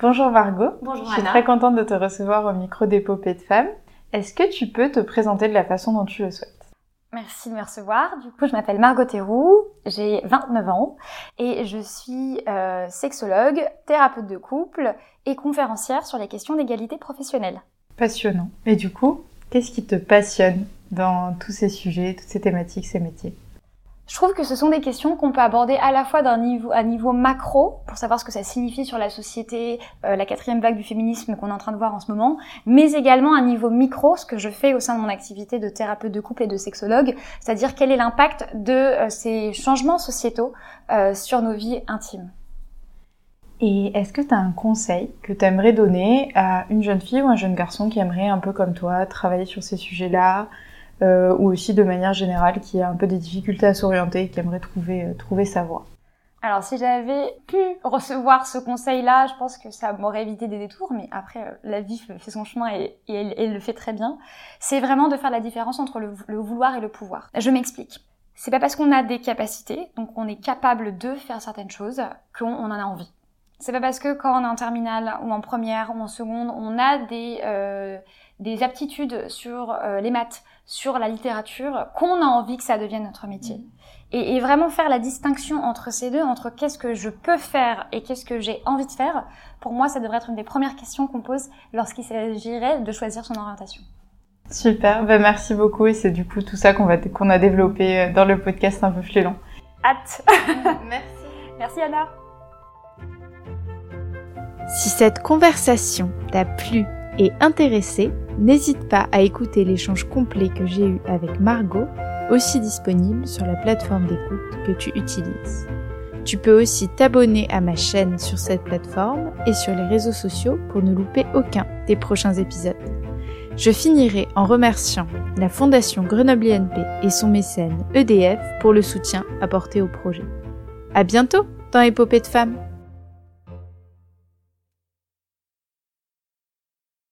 Bonjour Margot. Bonjour Je suis Anna. très contente de te recevoir au micro d'Épopée de femmes. Est-ce que tu peux te présenter de la façon dont tu le souhaites? Merci de me recevoir. Du coup, je m'appelle Margot Théroux, j'ai 29 ans et je suis euh, sexologue, thérapeute de couple et conférencière sur les questions d'égalité professionnelle. Passionnant. Et du coup, qu'est-ce qui te passionne dans tous ces sujets, toutes ces thématiques, ces métiers? Je trouve que ce sont des questions qu'on peut aborder à la fois d'un niveau, à niveau macro, pour savoir ce que ça signifie sur la société, euh, la quatrième vague du féminisme qu'on est en train de voir en ce moment, mais également à niveau micro, ce que je fais au sein de mon activité de thérapeute de couple et de sexologue, c'est-à-dire quel est l'impact de euh, ces changements sociétaux euh, sur nos vies intimes. Et est-ce que tu as un conseil que tu aimerais donner à une jeune fille ou un jeune garçon qui aimerait un peu comme toi travailler sur ces sujets-là? Euh, ou aussi de manière générale qui a un peu des difficultés à s'orienter et qui aimerait trouver, euh, trouver sa voie Alors si j'avais pu recevoir ce conseil-là, je pense que ça m'aurait évité des détours, mais après euh, la vie fait son chemin et, elle le fait très bien. C'est vraiment de faire la différence entre le, le vouloir et le pouvoir. Je m'explique. C'est pas parce qu'on a des capacités, donc on est capable de faire certaines choses, qu'on en a envie. C'est pas parce que quand on est en terminale ou en première ou en seconde, on a des, euh, des aptitudes sur euh, les maths, sur la littérature, qu'on a envie que ça devienne notre métier. Et, et, vraiment faire la distinction entre ces deux, entre qu'est-ce que je peux faire et qu'est-ce que j'ai envie de faire, pour moi, ça devrait être une des premières questions qu'on pose lorsqu'il s'agirait de choisir son orientation. Super, ben merci beaucoup et c'est du coup tout ça qu'on va qu'on a développé euh, dans le podcast un peu plus long. Hâte Merci. Merci Anna Si cette conversation t'a plu et intéressé, n'hésite pas à écouter l'échange complet que j'ai eu avec Margot, aussi disponible sur la plateforme d'écoute que tu utilises. Tu peux aussi t'abonner à ma chaîne sur cette plateforme et sur les réseaux sociaux pour ne louper aucun des prochains épisodes. Je finirai en remerciant la Fondation Grenoble INP et son mécène EDF pour le soutien apporté au projet. À bientôt dans Épopée de femmes!